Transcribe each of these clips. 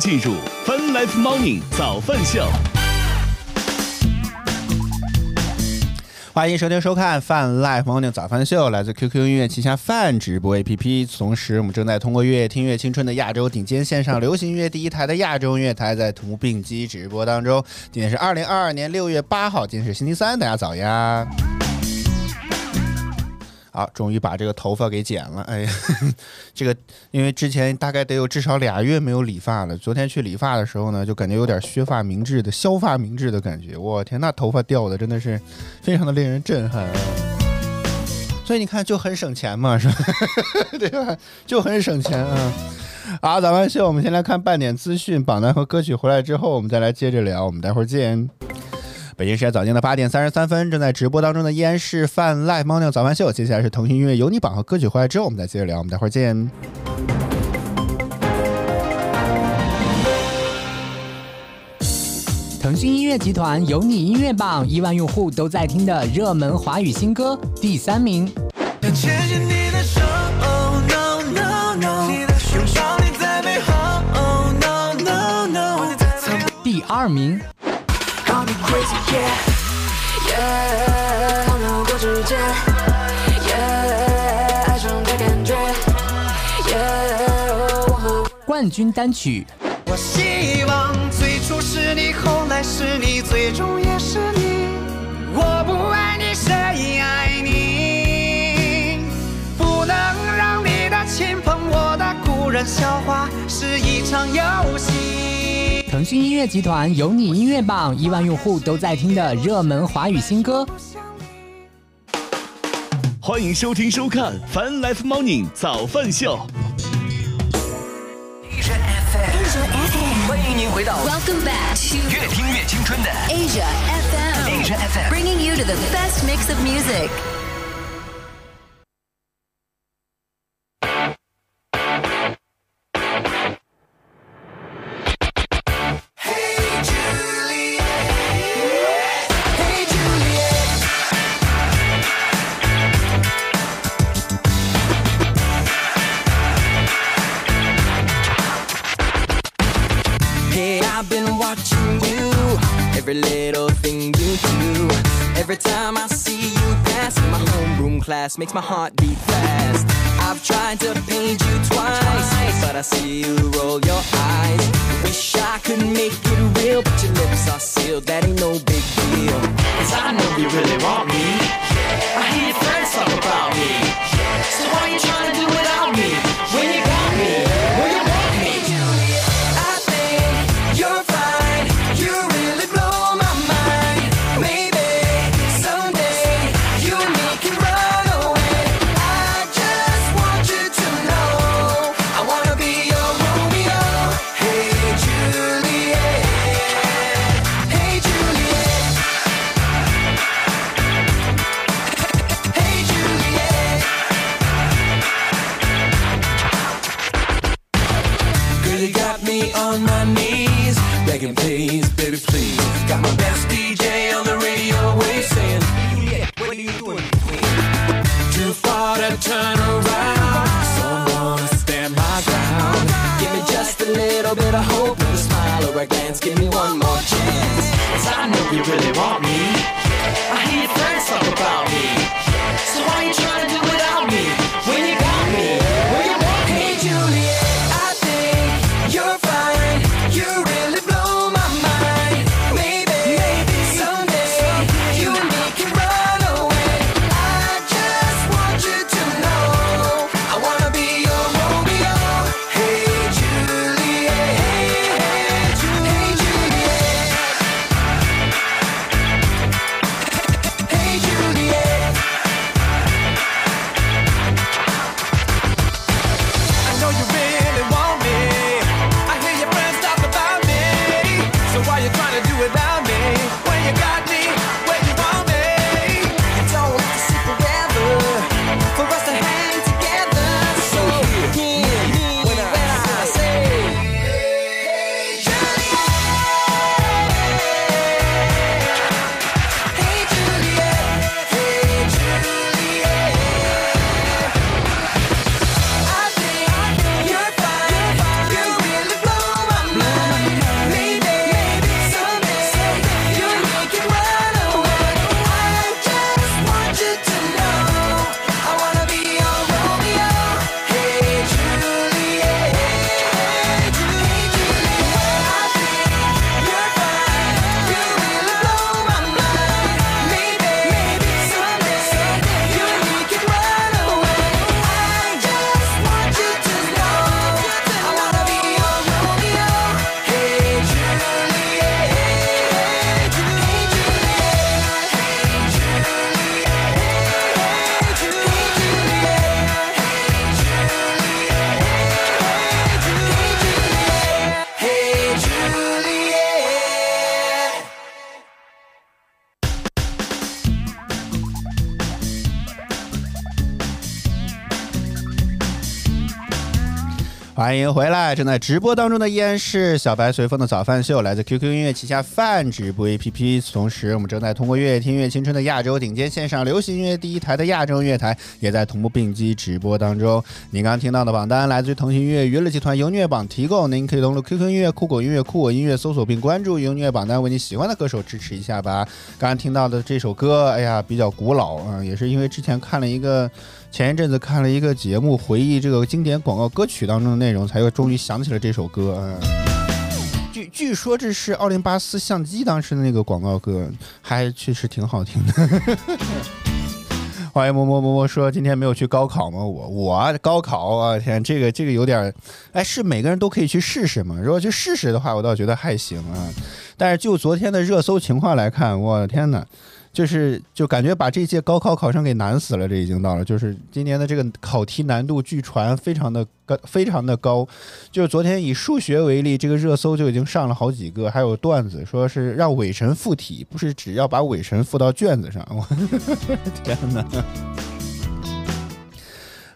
进入 Fun Life Morning 早饭秀。欢迎收听收看泛 Live Morning 早饭秀，来自 QQ 音乐旗下泛直播 APP。同时，我们正在通过乐听乐青春的亚洲顶尖线上流行音乐第一台的亚洲音乐台，在同步并机直播当中。今天是二零二二年六月八号，今天是星期三，大家早呀！好，终于把这个头发给剪了。哎呀，这个因为之前大概得有至少俩月没有理发了。昨天去理发的时候呢，就感觉有点削发明志的削发明志的感觉。我天，那头发掉的真的是非常的令人震撼。所以你看，就很省钱嘛，是吧？对吧？就很省钱啊。好，早饭秀，我们先来看半点资讯榜单和歌曲。回来之后，我们再来接着聊。我们待会儿见。北京时间早间的八点三十三分，正在直播当中的依然是泛 Live Morning 早饭秀。接下来是腾讯音乐有你榜和歌曲回来之后，我们再接着聊。我们待会儿见。腾讯音乐集团有你音乐榜，亿万用户都在听的热门华语新歌第三名。要牵紧你的手，Oh no no no，拥抱你在背后，Oh no no no，第二名。Call me crazy yeah yeah，荒谬过指尖，Yeah，爱上的感觉，Yeah，冠军单曲我希望最初是你，后来是你，最终也是你。我不爱你，谁爱你？不能让你的亲朋，我的故人笑话是一场游戏。腾讯音乐集团有你音乐榜，亿万用户都在听的热门华语新歌。欢迎收听收看 Fun Life Morning 早饭秀。Asia FM，欢迎您回到 Welcome back to 越听越青春的 Asia FM, Asia FM。bringing you to the best mix of music. Makes my heart beat fast. I've tried to paint you twice, but I see you roll your eyes. 欢迎回来！正在直播当中的依然是小白随风的早饭秀，来自 QQ 音乐旗下泛直播 APP。同时，我们正在通过乐听乐青春的亚洲顶尖线上流行音乐第一台的亚洲乐台，也在同步并机直播当中。您刚刚听到的榜单来自于腾讯音乐娱乐集团优音乐榜提供，您可以登录 QQ 音乐、酷狗音乐、酷我音乐搜索并关注优音乐榜单，为你喜欢的歌手支持一下吧。刚刚听到的这首歌，哎呀，比较古老啊，也是因为之前看了一个。前一阵子看了一个节目，回忆这个经典广告歌曲当中的内容，才又终于想起了这首歌。嗯，据据说这是奥林巴斯相机当时的那个广告歌，还确实挺好听的。欢迎摸摸摸摸说今天没有去高考吗？我我高考啊，天，这个这个有点，哎，是每个人都可以去试试吗？如果去试试的话，我倒觉得还行啊。但是就昨天的热搜情况来看，我的天哪！就是就感觉把这届高考考生给难死了，这已经到了。就是今年的这个考题难度，据传非常的高，非常的高。就是昨天以数学为例，这个热搜就已经上了好几个，还有段子说是让伪神附体，不是只要把伪神附到卷子上。我 天哪！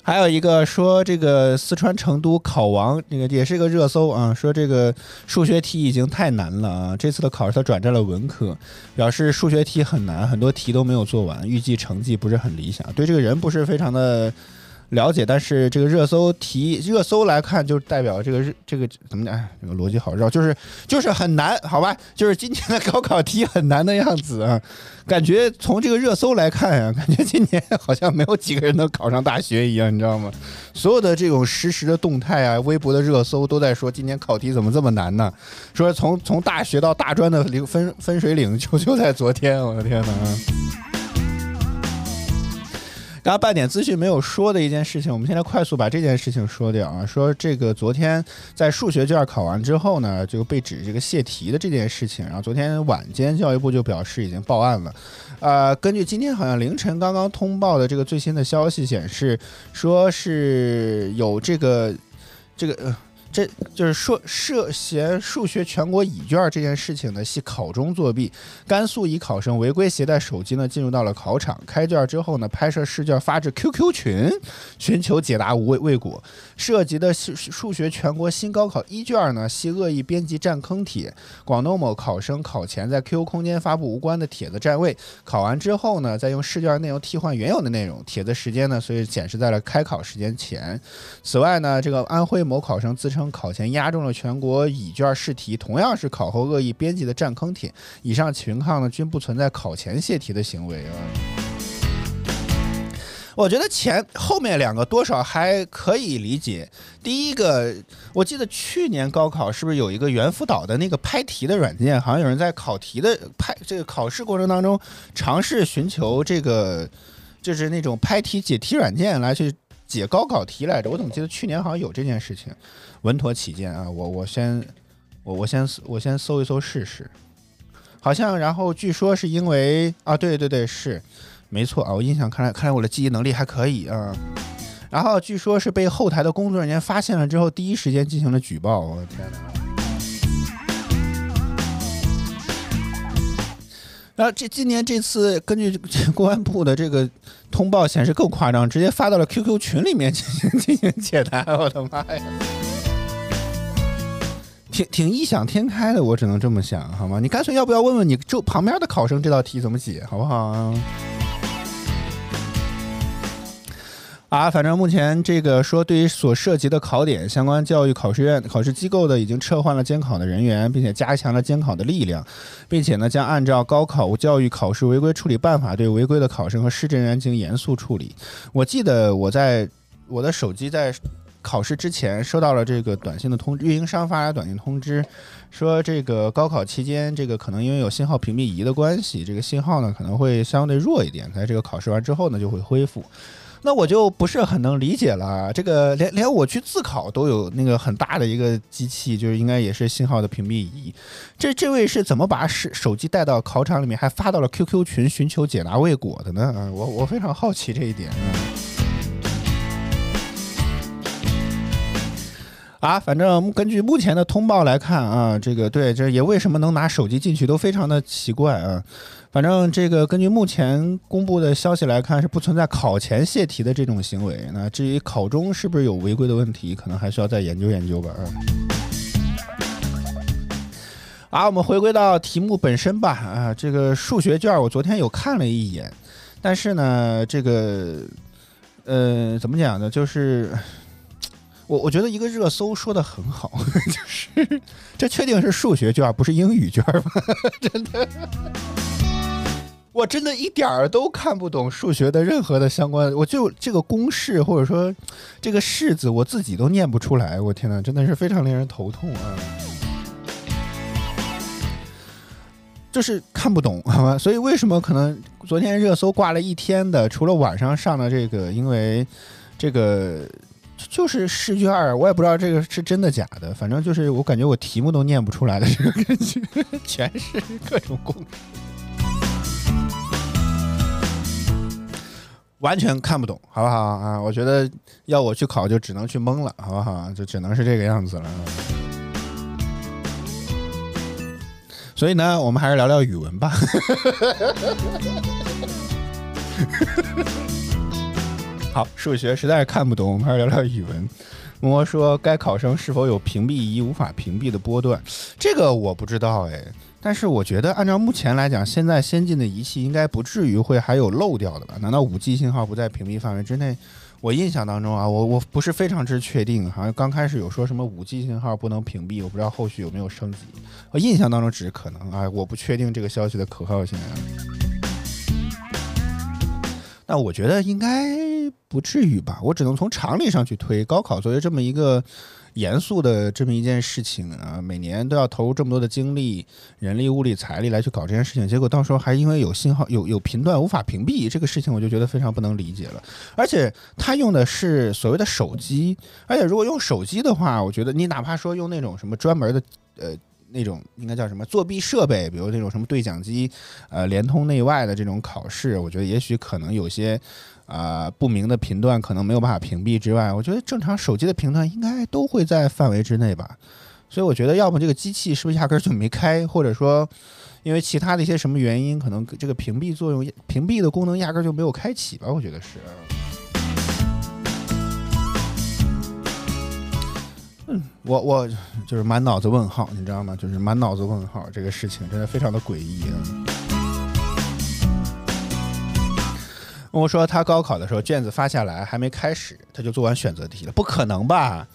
还有一个说这个四川成都考王，那个也是一个热搜啊，说这个数学题已经太难了啊，这次的考试他转战了文科，表示数学题很难，很多题都没有做完，预计成绩不是很理想，对这个人不是非常的。了解，但是这个热搜题热搜来看，就代表这个日这个怎么讲？这个逻辑好绕，就是就是很难，好吧？就是今年的高考题很难的样子啊！感觉从这个热搜来看呀，感觉今年好像没有几个人能考上大学一样，你知道吗？所有的这种实时的动态啊，微博的热搜都在说今年考题怎么这么难呢？说从从大学到大专的零分分水岭就就在昨天，我的天哪！刚刚半点资讯没有说的一件事情，我们现在快速把这件事情说掉啊。说这个昨天在数学卷考完之后呢，就被指这个泄题的这件事情。然后昨天晚间教育部就表示已经报案了。呃，根据今天好像凌晨刚刚通报的这个最新的消息显示，说是有这个这个呃。这就是说，涉嫌数学全国乙卷这件事情呢，系考中作弊。甘肃一考生违规携带手机呢，进入到了考场，开卷之后呢，拍摄试卷发至 QQ 群，寻求解答无未未果。涉及的数数学全国新高考一卷呢，系恶意编辑占坑帖。广东某考生考前在 QQ 空间发布无关的帖子占位，考完之后呢，再用试卷内容替换原有的内容，帖子时间呢，所以显示在了开考时间前。此外呢，这个安徽某考生自称。考前押中了全国乙卷试题，同样是考后恶意编辑的占坑帖。以上情况呢，均不存在考前泄题的行为啊。我觉得前后面两个多少还可以理解。第一个，我记得去年高考是不是有一个猿辅导的那个拍题的软件？好像有人在考题的拍这个考试过程当中尝试寻求这个，就是那种拍题解题软件来去。解高考题来着，我怎么记得去年好像有这件事情？稳妥起见啊，我我先我我先我先搜一搜试试。好像然后据说是因为啊，对对对，是没错啊，我印象看来看来我的记忆能力还可以啊。然后据说是被后台的工作人员发现了之后，第一时间进行了举报。我的天哪！然后这今年这次根据 公安部的这个通报显示更夸张，直接发到了 QQ 群里面进行进行解答。我的妈呀，挺挺异想天开的，我只能这么想，好吗？你干脆要不要问问你周旁边的考生这道题怎么解，好不好？啊，啊反正目前这个说，对于所涉及的考点，相关教育考试院、考试机构的已经撤换了监考的人员，并且加强了监考的力量，并且呢，将按照高考教育考试违规处理办法，对违规的考生和施政人员进行严肃处理。我记得我在我的手机在考试之前收到了这个短信的通知，运营商发来短信通知，说这个高考期间，这个可能因为有信号屏蔽仪的关系，这个信号呢可能会相对弱一点，在这个考试完之后呢就会恢复。那我就不是很能理解了，这个连连我去自考都有那个很大的一个机器，就是应该也是信号的屏蔽仪。这这位是怎么把手手机带到考场里面，还发到了 QQ 群寻求解答未果的呢？啊，我我非常好奇这一点啊。啊，反正根据目前的通报来看啊，这个对这也为什么能拿手机进去都非常的奇怪啊。反正这个根据目前公布的消息来看，是不存在考前泄题的这种行为。那至于考中是不是有违规的问题，可能还需要再研究研究吧。啊。啊，我们回归到题目本身吧。啊，这个数学卷我昨天有看了一眼，但是呢，这个呃，怎么讲呢？就是我我觉得一个热搜说的很好，就是这确定是数学卷，不是英语卷吗？真的。我真的一点儿都看不懂数学的任何的相关，我就这个公式或者说这个式子，我自己都念不出来。我天呐，真的是非常令人头痛啊！就是看不懂，好吗？所以为什么可能昨天热搜挂了一天的，除了晚上上的这个，因为这个就是试卷儿，我也不知道这个是真的假的，反正就是我感觉我题目都念不出来的这个感觉，全是各种公式。完全看不懂，好不好啊？我觉得要我去考，就只能去蒙了，好不好？就只能是这个样子了。所以呢，我们还是聊聊语文吧。好，数学实在是看不懂，我们还是聊聊语文。摸说，该考生是否有屏蔽仪无法屏蔽的波段？这个我不知道哎。但是我觉得，按照目前来讲，现在先进的仪器应该不至于会还有漏掉的吧？难道五 G 信号不在屏蔽范围之内？我印象当中啊，我我不是非常之确定，好像刚开始有说什么五 G 信号不能屏蔽，我不知道后续有没有升级。我印象当中只是可能啊，我不确定这个消息的可靠性。那我觉得应该不至于吧？我只能从常理上去推，高考作为这么一个。严肃的这么一件事情啊，每年都要投入这么多的精力、人力、物力、财力来去搞这件事情，结果到时候还因为有信号、有有频段无法屏蔽，这个事情我就觉得非常不能理解了。而且他用的是所谓的手机，而且如果用手机的话，我觉得你哪怕说用那种什么专门的呃那种应该叫什么作弊设备，比如那种什么对讲机，呃联通内外的这种考试，我觉得也许可能有些。啊，不明的频段可能没有办法屏蔽之外，我觉得正常手机的频段应该都会在范围之内吧。所以我觉得，要么这个机器是不是压根就没开，或者说因为其他的一些什么原因，可能这个屏蔽作用、屏蔽的功能压根就没有开启吧？我觉得是。嗯，我我就是满脑子问号，你知道吗？就是满脑子问号，这个事情真的非常的诡异啊。我说他高考的时候卷子发下来还没开始，他就做完选择题了，不可能吧？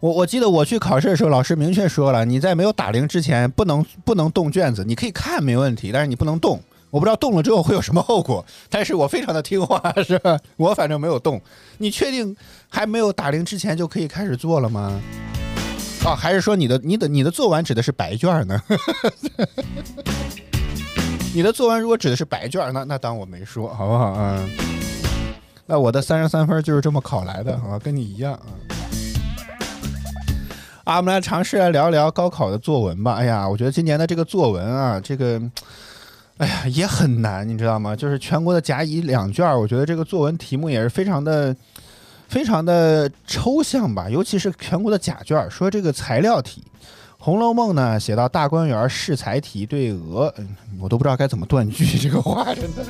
我我记得我去考试的时候，老师明确说了，你在没有打铃之前不能不能动卷子，你可以看没问题，但是你不能动。我不知道动了之后会有什么后果，但是我非常的听话，是吧？我反正没有动。你确定还没有打铃之前就可以开始做了吗？哦，还是说你的你的你的做完指的是白卷呢？你的作文如果指的是白卷，那那当我没说，好不好啊？那我的三十三分就是这么考来的，好吧？跟你一样啊。啊，我们来尝试来聊聊高考的作文吧。哎呀，我觉得今年的这个作文啊，这个，哎呀也很难，你知道吗？就是全国的甲乙两卷，我觉得这个作文题目也是非常的、非常的抽象吧。尤其是全国的甲卷，说这个材料题。《红楼梦》呢，写到大观园试才题对鹅，我都不知道该怎么断句。这个话真的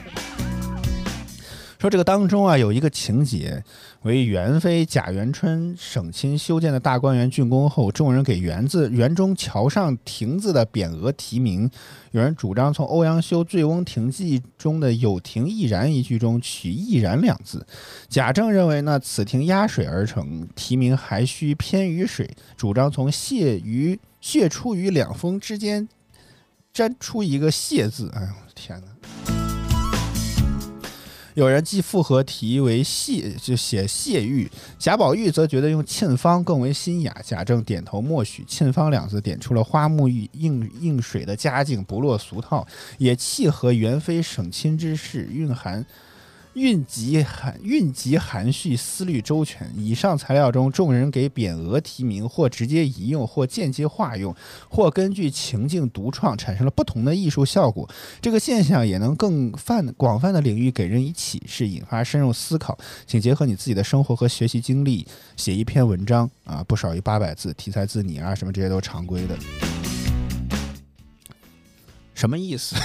说这个当中啊，有一个情节为元妃贾元春省亲修建的大观园竣工后，众人给园子园中桥上亭子的匾额题名。有人主张从欧阳修《醉翁亭记》中的“有亭亦然”一句中取“亦然”两字。贾政认为呢，此亭压水而成，题名还需偏于水，主张从谢于。血出于两峰之间，粘出一个“谢”字。哎呦，天哪！有人既复合题为“谢”，就写“谢玉”。贾宝玉则觉得用“沁芳”更为新雅。贾政点头默许，“沁芳”两字点出了花木映映水的佳境，不落俗套，也契合元妃省亲之事，蕴含韵集含韵集含蓄，思虑周全。以上材料中，众人给匾额题名，或直接移用，或间接化用，或根据情境独创，产生了不同的艺术效果。这个现象也能更泛广泛的领域给人以启示，引发深入思考。请结合你自己的生活和学习经历，写一篇文章啊，不少于八百字，题材自拟啊，什么这些都常规的。什么意思？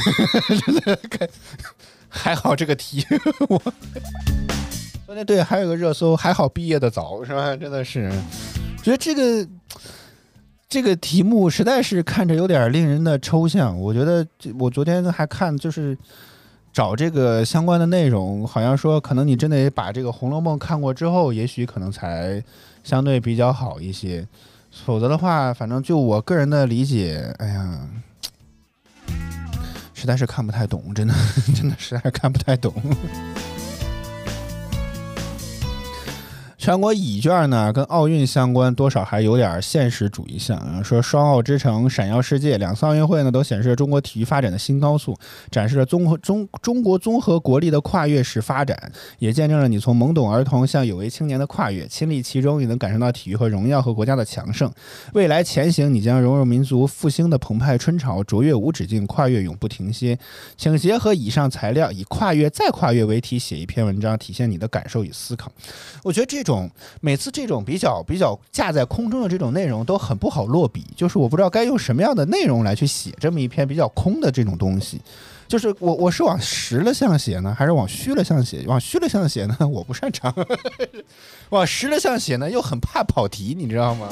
还好这个题，我昨天对还有个热搜，还好毕业的早，是吧？真的是，觉得这个这个题目实在是看着有点令人的抽象。我觉得我昨天还看就是找这个相关的内容，好像说可能你真得把这个《红楼梦》看过之后，也许可能才相对比较好一些。否则的话，反正就我个人的理解，哎呀。实在是看不太懂，真的，真的实在是看不太懂。全国乙卷呢，跟奥运相关，多少还有点现实主义像啊。说双奥之城，闪耀世界，两次奥运会呢，都显示了中国体育发展的新高速，展示了综合中中国综合国力的跨越式发展，也见证了你从懵懂儿童向有为青年的跨越。亲历其中，你能感受到体育和荣耀和国家的强盛。未来前行，你将融入民族复兴的澎湃春潮，卓越无止境，跨越永不停歇。请结合以上材料，以跨越再跨越为题，写一篇文章，体现你的感受与思考。我觉得这种。种每次这种比较比较架在空中的这种内容都很不好落笔，就是我不知道该用什么样的内容来去写这么一篇比较空的这种东西。就是我我是往实了向写呢，还是往虚了向写？往虚了向写呢，我不擅长；往实了向写呢，又很怕跑题，你知道吗？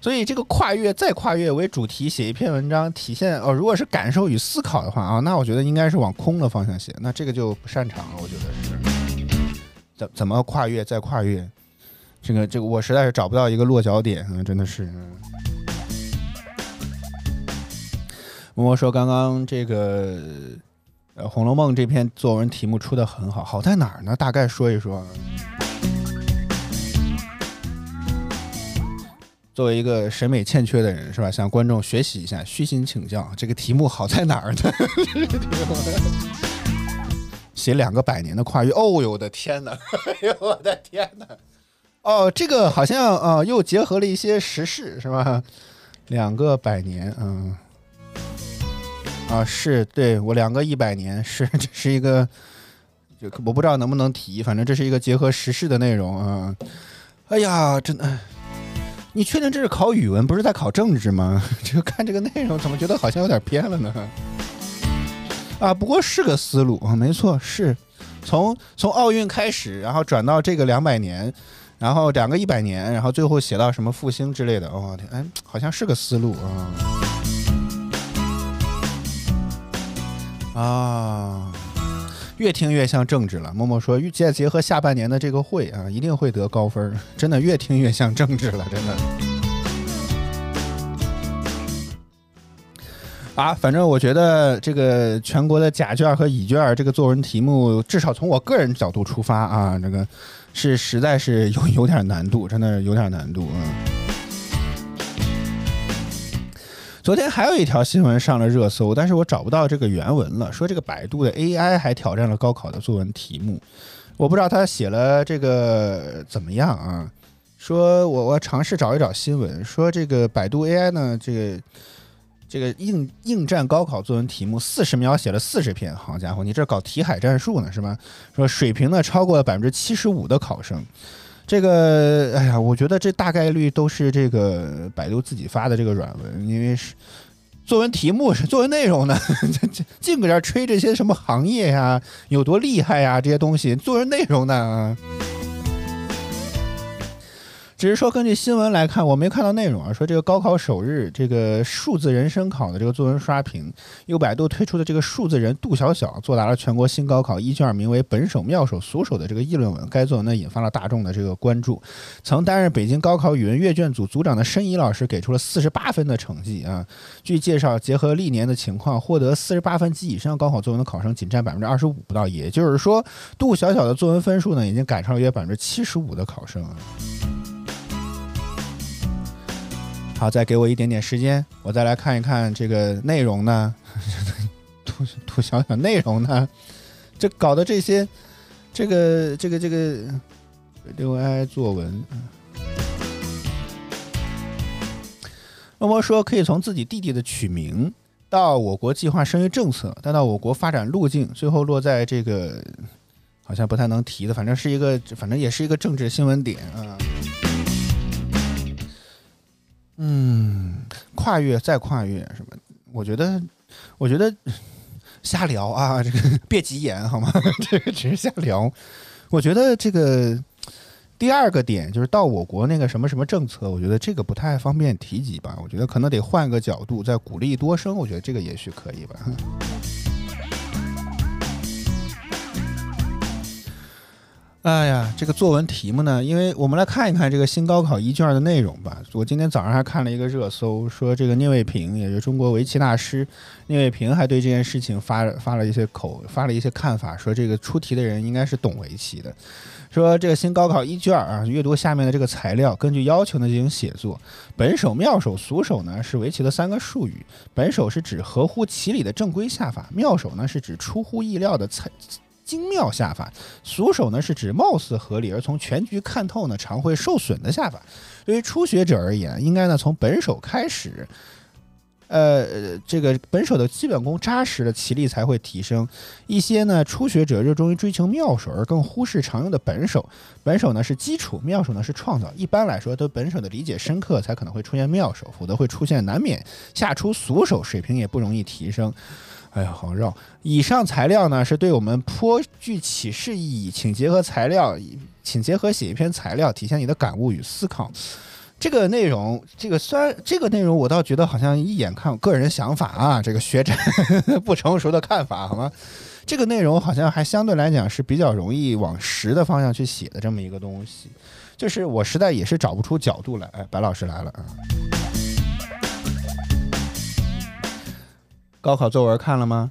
所以这个跨越再跨越为主题写一篇文章，体现哦，如果是感受与思考的话啊，那我觉得应该是往空的方向写，那这个就不擅长了，我觉得是。怎怎么跨越再跨越？这个这个我实在是找不到一个落脚点啊！真的是。默默说刚刚这个呃《红楼梦》这篇作文题目出的很好，好在哪儿呢？大概说一说。作为一个审美欠缺的人是吧？向观众学习一下，虚心请教，这个题目好在哪儿呢？写两个百年的跨越，哦呦我的天哪！哎呦我的天哪！哦，这个好像啊，又结合了一些时事，是吧？两个百年，嗯，啊，是对我两个一百年，是 这是一个，就我不知道能不能提，反正这是一个结合时事的内容啊。哎呀，真的，你确定这是考语文，不是在考政治吗？就看这个内容，怎么觉得好像有点偏了呢？啊，不过是个思路啊，没错，是从从奥运开始，然后转到这个两百年，然后两个一百年，然后最后写到什么复兴之类的。哦天，哎，好像是个思路啊啊，越听越像政治了。默默说，再结合下半年的这个会啊，一定会得高分。真的，越听越像政治了，真的。啊，反正我觉得这个全国的甲卷和乙卷这个作文题目，至少从我个人角度出发啊，这个是实在是有有点难度，真的有点难度啊。昨天还有一条新闻上了热搜，但是我找不到这个原文了，说这个百度的 AI 还挑战了高考的作文题目，我不知道他写了这个怎么样啊？说我我尝试找一找新闻，说这个百度 AI 呢，这个。这个应应战高考作文题目，四十秒写了四十篇，好家伙，你这搞题海战术呢是吧？说水平呢超过了百分之七十五的考生，这个哎呀，我觉得这大概率都是这个百度自己发的这个软文，因为是作文题目是作文内容呢，净搁这吹这些什么行业呀有多厉害呀这些东西，作文内容呢？只是说，根据新闻来看，我没看到内容啊。说这个高考首日，这个数字人生考的这个作文刷屏，由百度推出的这个数字人杜小小作答了全国新高考一卷名为“本手妙手俗手”的这个议论文。该作文呢引发了大众的这个关注。曾担任北京高考语文阅卷组组长的申怡老师给出了四十八分的成绩啊。据介绍，结合历年的情况，获得四十八分及以上高考作文的考生仅占百分之二十五不到。也就是说，杜小小的作文分数呢已经赶上了约百分之七十五的考生啊。好，再给我一点点时间，我再来看一看这个内容呢。图图小小内容呢？这搞的这些，这个这个这个六 i 作文。默默说可以从自己弟弟的取名到我国计划生育政策，再到我国发展路径，最后落在这个好像不太能提的，反正是一个，反正也是一个政治新闻点啊。嗯，跨越再跨越什么？我觉得，我觉得瞎聊啊，这个别急眼好吗？这个只是瞎聊。我觉得这个第二个点就是到我国那个什么什么政策，我觉得这个不太方便提及吧。我觉得可能得换个角度，再鼓励多生，我觉得这个也许可以吧。哎呀，这个作文题目呢？因为我们来看一看这个新高考一卷的内容吧。我今天早上还看了一个热搜，说这个聂卫平，也就是中国围棋大师聂卫平，还对这件事情发发了一些口，发了一些看法，说这个出题的人应该是懂围棋的。说这个新高考一卷啊，阅读下面的这个材料，根据要求呢进行写作。本手、妙手、俗手呢是围棋的三个术语。本手是指合乎其理的正规下法，妙手呢是指出乎意料的才。精妙下法，俗手呢是指貌似合理而从全局看透呢常会受损的下法。对于初学者而言，应该呢从本手开始，呃，这个本手的基本功扎实了，棋力才会提升。一些呢初学者热衷于追求妙手，而更忽视常用的本手。本手呢是基础，妙手呢是创造。一般来说，对本手的理解深刻，才可能会出现妙手，否则会出现难免下出俗手，水平也不容易提升。哎呀，好绕！以上材料呢是对我们颇具启示意义，请结合材料，请结合写一篇材料，体现你的感悟与思考。这个内容，这个虽然这个内容我倒觉得好像一眼看个人想法啊，这个学者 不成熟的看法，好吗？这个内容好像还相对来讲是比较容易往实的方向去写的这么一个东西，就是我实在也是找不出角度来。哎，白老师来了啊！高考作文看了吗？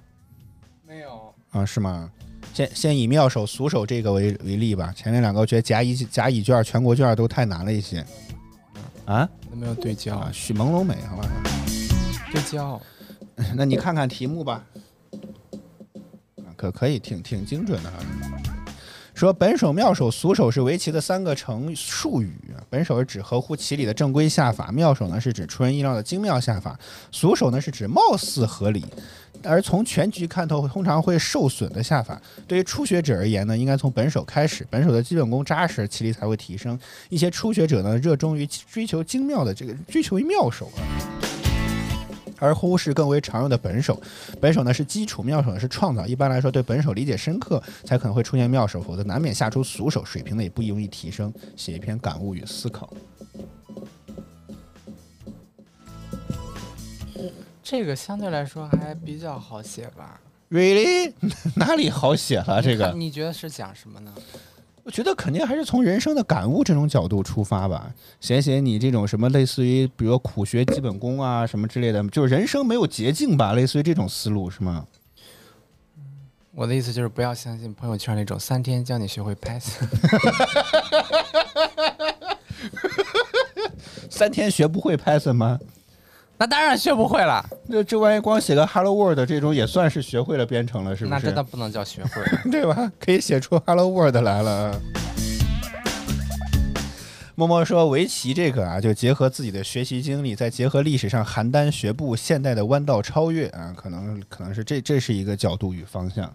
没有，啊，是吗？先先以妙手、俗手这个为为例吧。前面两个我觉得甲乙甲乙卷、全国卷都太难了一些。啊？都没有对焦啊，，许朦胧美，好吧？对焦。那你看看题目吧。啊可可以，挺挺精准的哈。说本手、妙手、俗手是围棋的三个成术语。本手是指合乎其理的正规下法，妙手呢是指出人意料的精妙下法，俗手呢是指貌似合理，而从全局看透通常会受损的下法。对于初学者而言呢，应该从本手开始，本手的基本功扎实，棋力才会提升。一些初学者呢，热衷于追求精妙的这个追求于妙手啊。而忽视更为常用的本手，本手呢是基础，妙手呢是创造。一般来说，对本手理解深刻，才可能会出现妙手，否则难免下出俗手，水平呢也不容易提升。写一篇感悟与思考。这个相对来说还比较好写吧？Really？哪里好写了？这个你觉得是讲什么呢？我觉得肯定还是从人生的感悟这种角度出发吧，写写你这种什么类似于，比如苦学基本功啊什么之类的，就是人生没有捷径吧，类似于这种思路是吗？我的意思就是不要相信朋友圈那种三天教你学会 Python。三天学不会 Python 吗？那当然学不会了，这这万一光写个 Hello World 这种也算是学会了编程了，是不是那是？真的不能叫学会。对吧？可以写出 Hello World 来了。默默说，围棋这个啊，就结合自己的学习经历，再结合历史上邯郸学步、现代的弯道超越啊，可能可能是这这是一个角度与方向。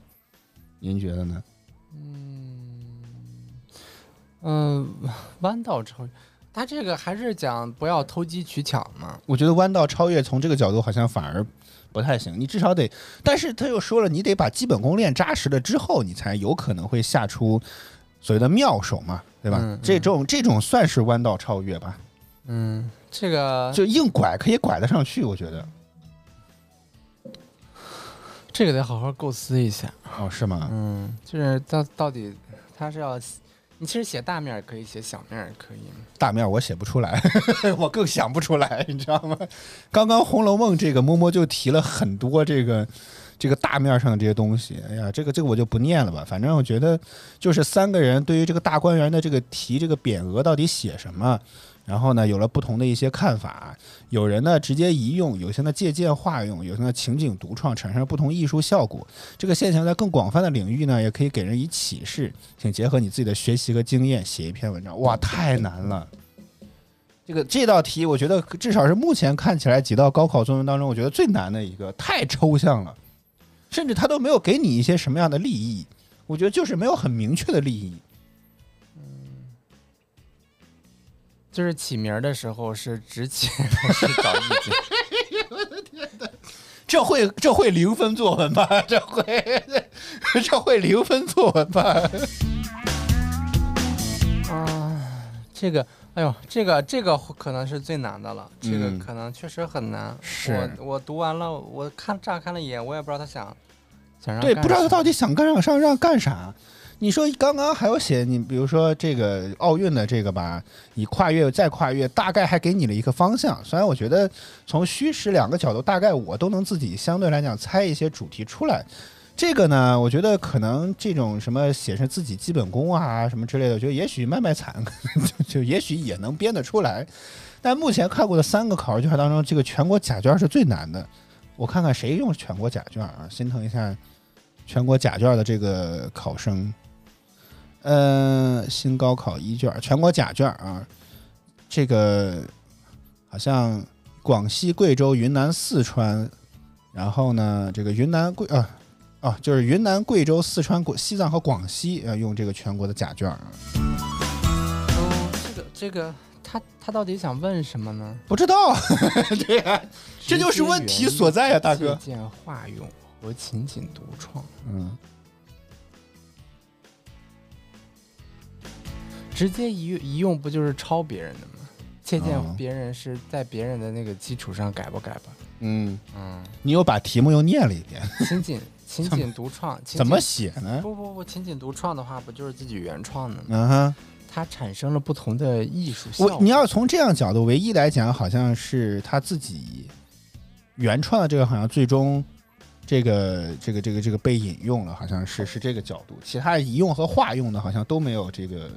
您觉得呢？嗯，弯道超越，他这个还是讲不要投机取巧嘛。我觉得弯道超越从这个角度好像反而不太行，你至少得，但是他又说了，你得把基本功练扎实了之后，你才有可能会下出所谓的妙手嘛，对吧？嗯嗯这种这种算是弯道超越吧？嗯，这个就硬拐可以拐得上去，我觉得。这个得好好构思一下。哦，是吗？嗯，就是到到底他是要，你其实写大面儿可以，写小面儿也可以。大面我写不出来，我更想不出来，你知道吗？刚刚《红楼梦》这个摸摸就提了很多这个这个大面上的这些东西。哎呀，这个这个我就不念了吧。反正我觉得，就是三个人对于这个大观园的这个题这个匾额到底写什么，然后呢有了不同的一些看法。有人呢直接移用，有些呢借鉴化用，有些呢情景独创，产生了不同艺术效果。这个现象在更广泛的领域呢，也可以给人以启示。请结合你自己的学习和经验写一篇文章。哇，太难了！这个这道题，我觉得至少是目前看起来几道高考作文当中，我觉得最难的一个，太抽象了，甚至他都没有给你一些什么样的利益，我觉得就是没有很明确的利益。就是起名儿的时候是直起 还是找意境？这会这会零分作文吧？这会这会零分作文吧？啊，这个，哎呦，这个这个可能是最难的了，这个嗯可能确实很难。是我我读完了，我看乍看了一眼，我也不知道他想想让对，不知道他到底想干上让干啥。你说刚刚还有写你，比如说这个奥运的这个吧，你跨越再跨越，大概还给你了一个方向。虽然我觉得从虚实两个角度，大概我都能自己相对来讲猜一些主题出来。这个呢，我觉得可能这种什么写上自己基本功啊什么之类的，我觉得也许卖卖惨，就就也许也能编得出来。但目前看过的三个考试卷当中，这个全国甲卷是最难的。我看看谁用全国甲卷啊，心疼一下全国甲卷的这个考生。呃，新高考一卷，全国甲卷啊，这个好像广西、贵州、云南、四川，然后呢，这个云南贵啊啊，就是云南、贵州、四川、广西藏和广西要用这个全国的甲卷啊，嗯，这个这个他他到底想问什么呢？不知道，对 呀、这就是问题所在呀、大哥。借鉴化用和情景独创，嗯，直接一一用不就是抄别人的吗？借鉴哦别人是在别人的那个基础上改吧改吧。嗯，嗯，你又把题目又念了一遍，情景情景独创，情怎么写呢？不不不，情景独创的话，不就是自己原创的吗？嗯哼。它产生了不同的艺术效果。我你要从这样角度，唯一来讲，好像是他自己原创的这个，好像最终这个这个这个这个被引用了，好像是是这个角度。其他移用和化用的，好像都没有这个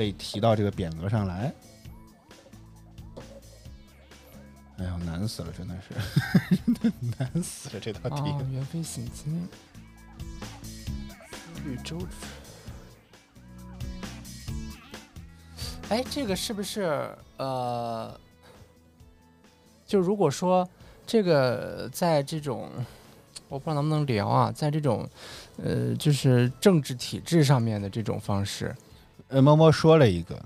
被提到这个匾额上来。哎呀，难死了，真的是 难死了这道题。哦，元妃醒经，绿洲。哎，这个是不是呃？就如果说这个在这种，我不知道能不能聊啊，在这种呃，就是政治体制上面的这种方式，呃，摸摸说了一个，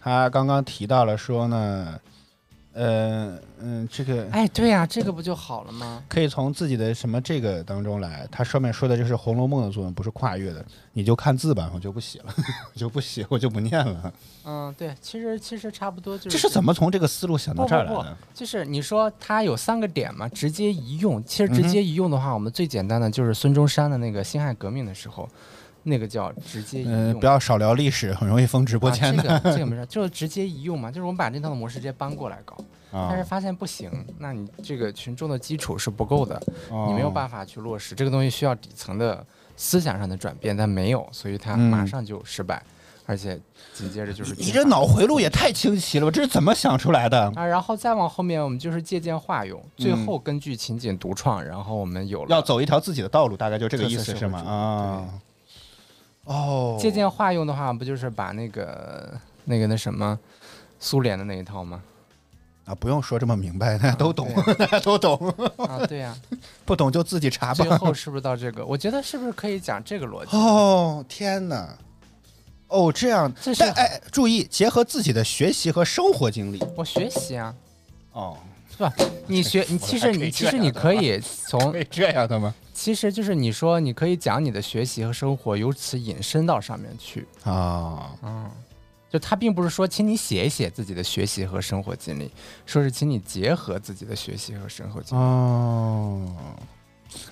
他刚刚提到了说呢，呃嗯，这个哎，对呀、这个不就好了吗？可以从自己的什么这个当中来。他上面说的就是《红楼梦》的作文，不是跨越的，你就看字吧，我就不写了，我 就不写，我就不念了。嗯，对，其实其实差不多就是这是怎么从这个思路想到这儿来不不的？就是你说它有三个点嘛，直接一用。其实直接一用的话，我们最简单的就是孙中山的那个辛亥革命的时候，那个叫直接移嗯、用。不要少聊历史，很容易封直播间的。啊、这个 这个没事，就是直接移用嘛，就是我们把这套的模式直接搬过来搞。啊但是发现不行，那你这个群众的基础是不够的，哦你没有办法去落实这个东西，需要底层的思想上的转变，但没有，所以它嗯马上就失败，而且紧接着就是你这脑回路也太清晰了，吧这是怎么想出来的？啊，然后再往后面，我们就是借鉴化用，最后根据情景独创，然后我们有了嗯要走一条自己的道路，大概就这个意思是吗？啊，哦，借鉴化用的话，不就是把那个那个那什么苏联的那一套吗？啊，不用说这么明白，大家都懂，对 大家都懂，啊，对呀、不懂就自己查吧最。后是不是到这个？我觉得是不是可以讲这个逻辑？哦，天哪！哦，这样，这是但哎，注意结合自己的学习和生活经历。我学习啊，哦，是吧？你学你 其实你其实你可以从可以这样的吗？其实就是你说你可以讲你的学习和生活，由此引申到上面去。啊，嗯，就他并不是说请你写一写自己的学习和生活经历，说是请你结合自己的学习和生活经历。哦，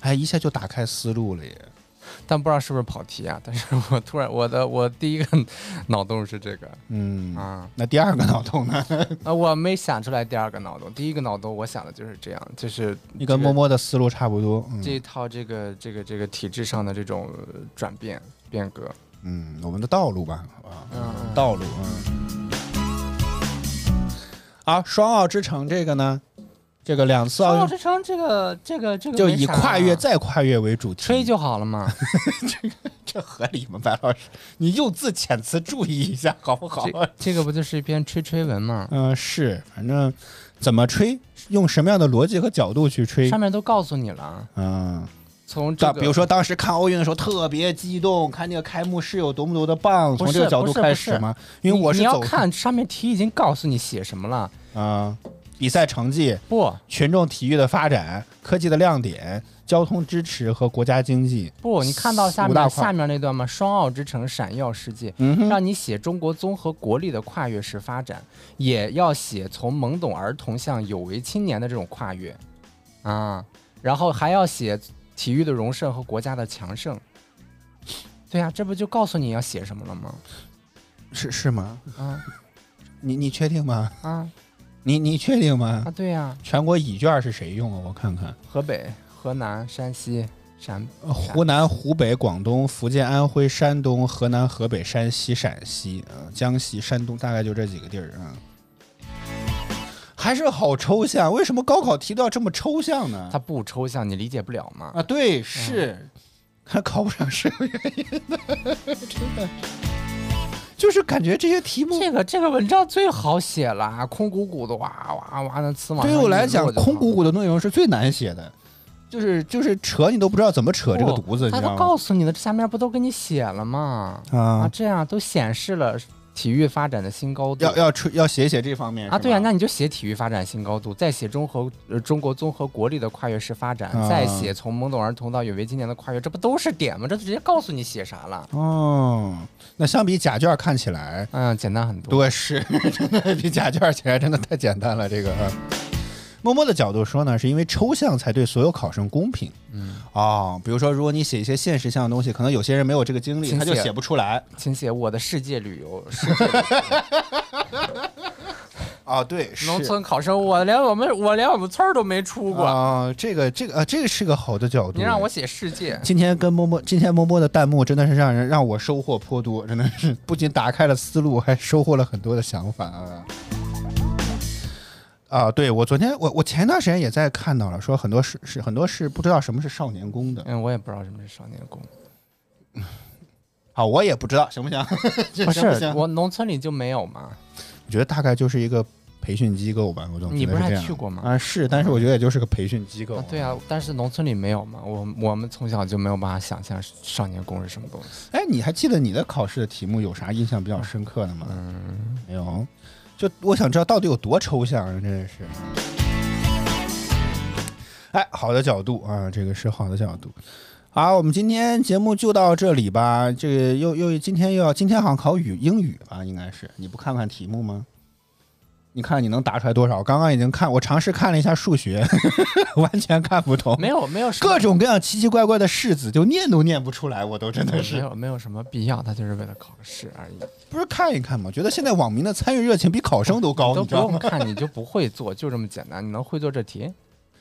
哎，一下就打开思路了耶！但不知道是不是跑题啊？但是我突然我的我第一个脑洞是这个嗯，啊那第二个脑洞呢？啊，我没想出来第二个脑洞，第一个脑洞我想的就是这样，就是你跟摸摸的思路差不多。嗯这一套这个这个这个体制上的这种呃转变变革，嗯，我们的道路吧，好吧，嗯嗯道路，嗯。好，双奥之城这个呢，这个两次奥运奥之城这个这个这个就以跨越啊再跨越为主题，吹就好了嘛。这个这合理吗？白老师，你用字遣词注意一下好不好？这这个不就是一篇吹吹文吗？嗯、是，反正怎么吹，用什么样的逻辑和角度去吹上，面都告诉你了，嗯，从这个比如说当时看奥运的时候特别激动，看那个开幕式有多么多的棒，从这个角度开始吗？因为你你要我是走看上面题已经告诉你写什么了，啊、比赛成绩、不群众体育的发展、科技的亮点、交通支持和国家经济。不，你看到下面下面那段吗？双奥之城闪耀世界，嗯，让你写中国综合国力的跨越式发展，也要写从懵懂儿童向有为青年的这种跨越，啊，然后还要写体育的荣盛和国家的强盛。对呀、这不就告诉你要写什么了吗？是是吗？啊你你确定吗？啊你你确定吗啊！？对呀、全国乙卷是谁用啊？我看看，河北、河南、山西、陕呃湖南、湖北、广东、福建、安徽、山东、河南、河北、山西、陕西，呃，江西、山东，大概就这几个地儿啊。还是好抽象，为什么高考题都要这么抽象呢？它不抽象，你理解不了吗？啊，对，是，还考不上是有原因的，真的，就是感觉这些题目这个这个文章最好写了，空鼓鼓的哇哇哇的词嘛对于我来讲，空鼓鼓的内容是最难写的，就是就是扯你都不知道怎么扯这个犊子，你他都？告诉你了，这下面不都给你写了吗？啊，啊，这样都显示了体育发展的新高度。要要出要写写这方面啊，对啊、那你就写体育发展新高度，再写综合呃中国综合国力的跨越式发展，啊再写从懵懂儿童到有为青年的跨越，这不都是点吗？这直接告诉你写啥了。哦，那相比假卷看起来，嗯，简单很多。对，是 真的比假卷起来真的太简单了。这个，啊默默的角度说呢，是因为抽象才对所有考生公平。嗯，哦，比如说，如果你写一些现实性的东西，可能有些人没有这个经历，他就写不出来。请写我的世界旅游，世界旅游哦，对，农村考生，我连我们我连我们村儿都没出过，啊、这个这个啊，这个是个好的角度。你让我写世界，今天跟摸摸，今天摸摸的弹幕真的是让人让我收获颇多，真的是不仅打开了思路，还收获了很多的想法啊。啊，对我昨天我我前段时间也在看到了，说很多是是很多是不知道什么是少年宫的嗯，我也不知道什么是少年宫，啊，我也不知道行不行？不是我农村里就没有嘛，我觉得大概就是一个培训机构吧，我总觉得你不是还去过吗啊，是，但是我觉得也就是个培训机构。啊，对啊，但是农村里没有嘛，我我们从小就没有办法想象少年宫是什么东西。哎，你还记得你的考试的题目有啥印象比较深刻的吗？嗯，没有，就我想知道到底有多抽象啊，真的是。哎，好的角度啊，这个是好的角度。好，我们今天节目就到这里吧。这个又又今天又要今天好像考语英语吧，应该是。你不看看题目吗？你看你能答出来多少？刚刚已经看，我尝试看了一下数学，完全看不懂，没有没有各种各样奇奇怪怪的式子，就念都念不出来，我都真的是没是有没有什么必要，他就是为了考试而已，不是看一看吗？觉得现在网民的参与热情比考生都高，都不？用 看你就不会做，就这么简单。你能会做这题，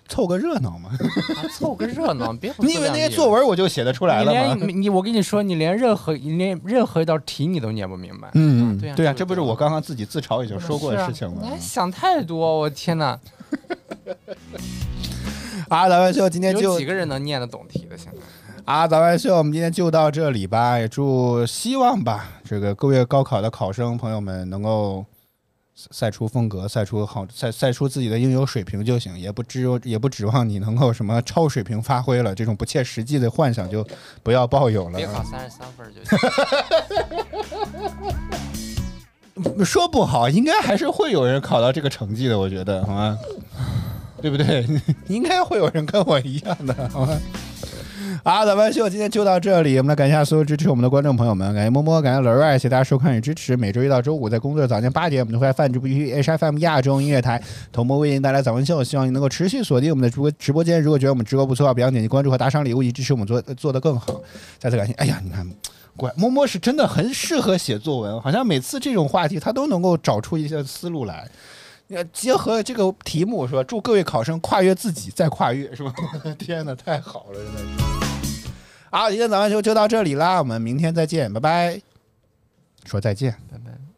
凑个热闹嘛。啊凑个热闹，别你以为那些作文我就写得出来了吗？连你我跟你说，你连任何你连任何一道题你都念不明白。嗯，对呀对啊，这不是我刚刚自己自嘲已经说过的事情吗啊你还？想太多，我天哪！啊，咱们秀今天有就几个人能念得懂题的？现在啊，咱们秀，我们今天就到这里吧。也祝希望吧，这个各位高考的考生朋友们能够赛赛出风格，赛出好赛赛出自己的应有水平就行，也不指也不指望你能够什么超水平发挥了，这种不切实际的幻想就不要抱有了。别考三十三分就行。说不好，应该还是会有人考到这个成绩的，我觉得，好吗？对不对？应该会有人跟我一样的，好吗？好，咱们秀今天就到这里，我们来感谢所有支持我们的观众朋友们，感谢摸摸，感谢乐儿，谢谢大家收看与支持。每周一到周五在工作早间八点，我们都会在泛直播区 H F M 亚洲音乐台同步为您带来早安秀，希望你能够持续锁定我们的直播直播间。如果觉得我们直播不错，别忘点击关注和打赏礼物，以支持我们做做得更好。再次感谢，哎呀，你看。乖摸摸是真的很适合写作文，好像每次这种话题他都能够找出一些思路来。要，结合这个题目是吧，祝各位考生跨越自己，再跨越，是吧？天哪，太好了，真的是。好，今天咱们就就到这里啦，我们明天再见，拜拜。说再见。拜拜。